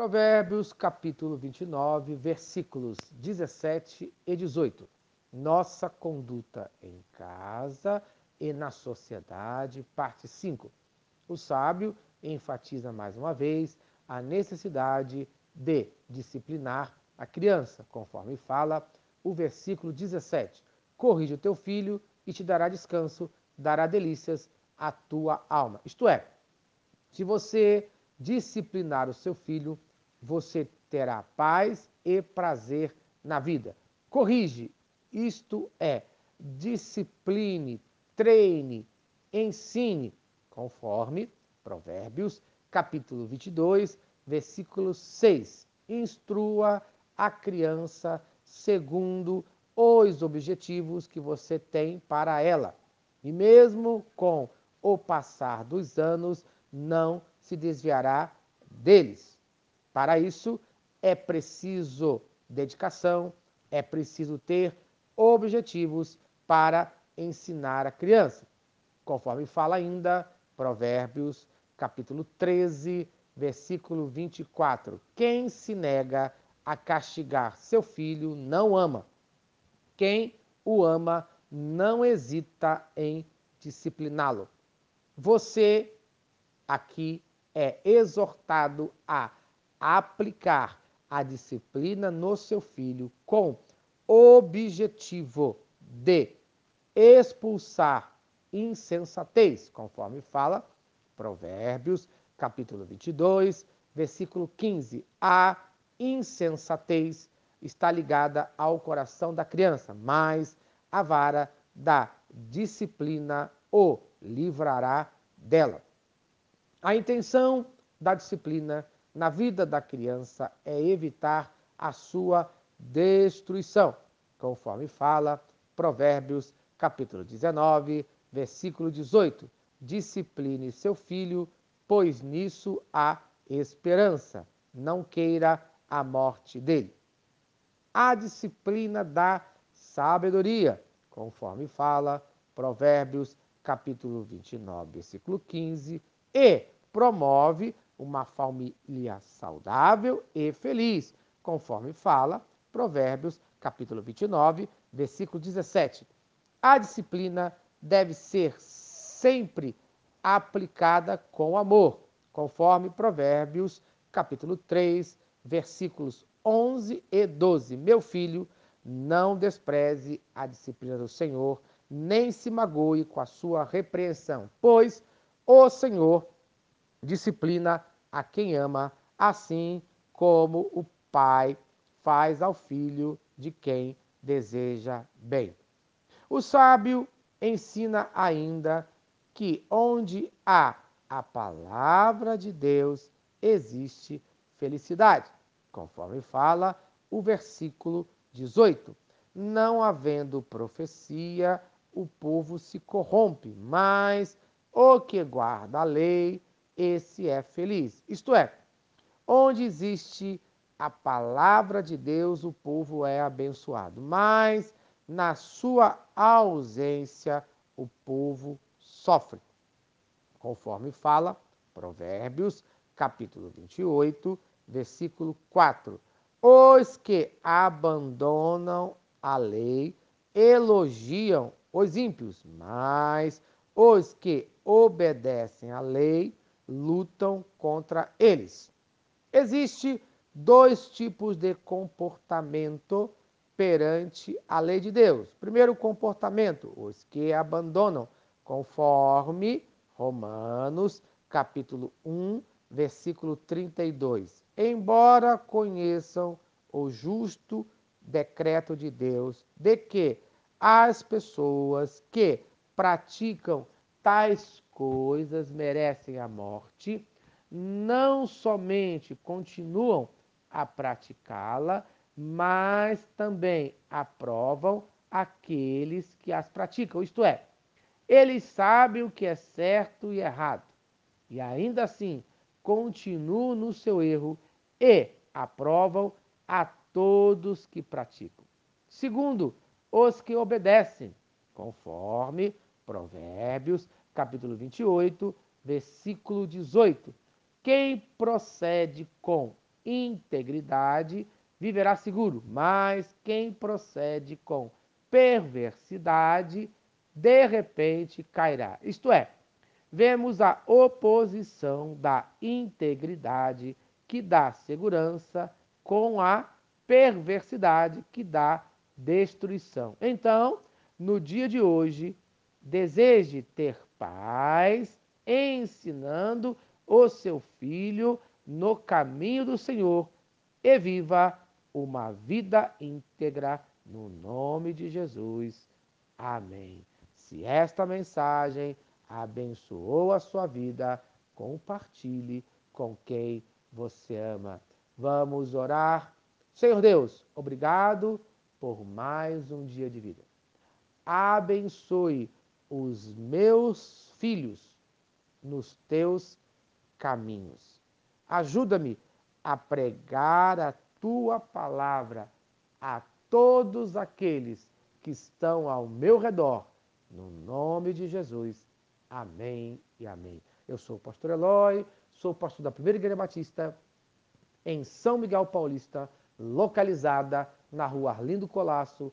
Provérbios capítulo 29, versículos 17 e 18. Nossa conduta em casa e na sociedade, parte 5. O sábio enfatiza mais uma vez a necessidade de disciplinar a criança, conforme fala o versículo 17. Corrige o teu filho e te dará descanso, dará delícias à tua alma. Isto é, se você disciplinar o seu filho, você terá paz e prazer na vida. Corrige, isto é, discipline, treine, ensine, conforme Provérbios, capítulo 22, versículo 6. Instrua a criança segundo os objetivos que você tem para ela. E mesmo com o passar dos anos, não se desviará deles. Para isso, é preciso dedicação, é preciso ter objetivos para ensinar a criança. Conforme fala ainda Provérbios, capítulo 13, versículo 24. Quem se nega a castigar seu filho não ama. Quem o ama não hesita em discipliná-lo. Você aqui é exortado a aplicar a disciplina no seu filho com objetivo de expulsar insensatez, conforme fala Provérbios, capítulo 22, versículo 15. A insensatez está ligada ao coração da criança, mas a vara da disciplina o livrará dela. A intenção da disciplina na vida da criança é evitar a sua destruição, conforme fala Provérbios, capítulo 19, versículo 18. Discipline seu filho, pois nisso há esperança. Não queira a morte dele. A disciplina da sabedoria, conforme fala Provérbios, capítulo 29, versículo 15, e promove uma família saudável e feliz, conforme fala Provérbios, capítulo 29, versículo 17. A disciplina deve ser sempre aplicada com amor, conforme Provérbios, capítulo 3, versículos 11 e 12. Meu filho, não despreze a disciplina do Senhor, nem se magoe com a sua repreensão, pois o Senhor disciplina a quem ama, assim como o pai faz ao filho de quem deseja bem. O sábio ensina ainda que onde há a palavra de Deus existe felicidade, conforme fala o versículo 18. Não havendo profecia, o povo se corrompe, mas o que guarda a lei, esse é feliz. Isto é, onde existe a palavra de Deus, o povo é abençoado. Mas na sua ausência, o povo sofre. Conforme fala Provérbios, capítulo 28, versículo 4. Os que abandonam a lei elogiam os ímpios, mas os que obedecem à lei lutam contra eles. Existe dois tipos de comportamento perante a lei de Deus. Primeiro comportamento, os que abandonam, conforme Romanos, capítulo 1, versículo 32. Embora conheçam o justo decreto de Deus de que as pessoas que praticam tais coisas merecem a morte, não somente continuam a praticá-la, mas também aprovam aqueles que as praticam. Isto é, eles sabem o que é certo e errado, e ainda assim continuam no seu erro e aprovam a todos que praticam. Segundo, os que obedecem, conforme Provérbios, capítulo 28, versículo 18. Quem procede com integridade viverá seguro, mas quem procede com perversidade, de repente cairá. Isto é, vemos a oposição da integridade que dá segurança com a perversidade que dá destruição. Então, no dia de hoje, deseje ter paz, ensinando o seu filho no caminho do Senhor e viva uma vida íntegra no nome de Jesus. Amém. Se esta mensagem abençoou a sua vida, compartilhe com quem você ama. Vamos orar. Senhor Deus, obrigado por mais um dia de vida. Abençoe os meus filhos nos teus caminhos. Ajuda-me a pregar a tua palavra a todos aqueles que estão ao meu redor, no nome de Jesus. Amém e amém. Eu sou o pastor Eloy, sou pastor da Primeira Igreja Batista em São Miguel Paulista, localizada na rua Arlindo Colasso,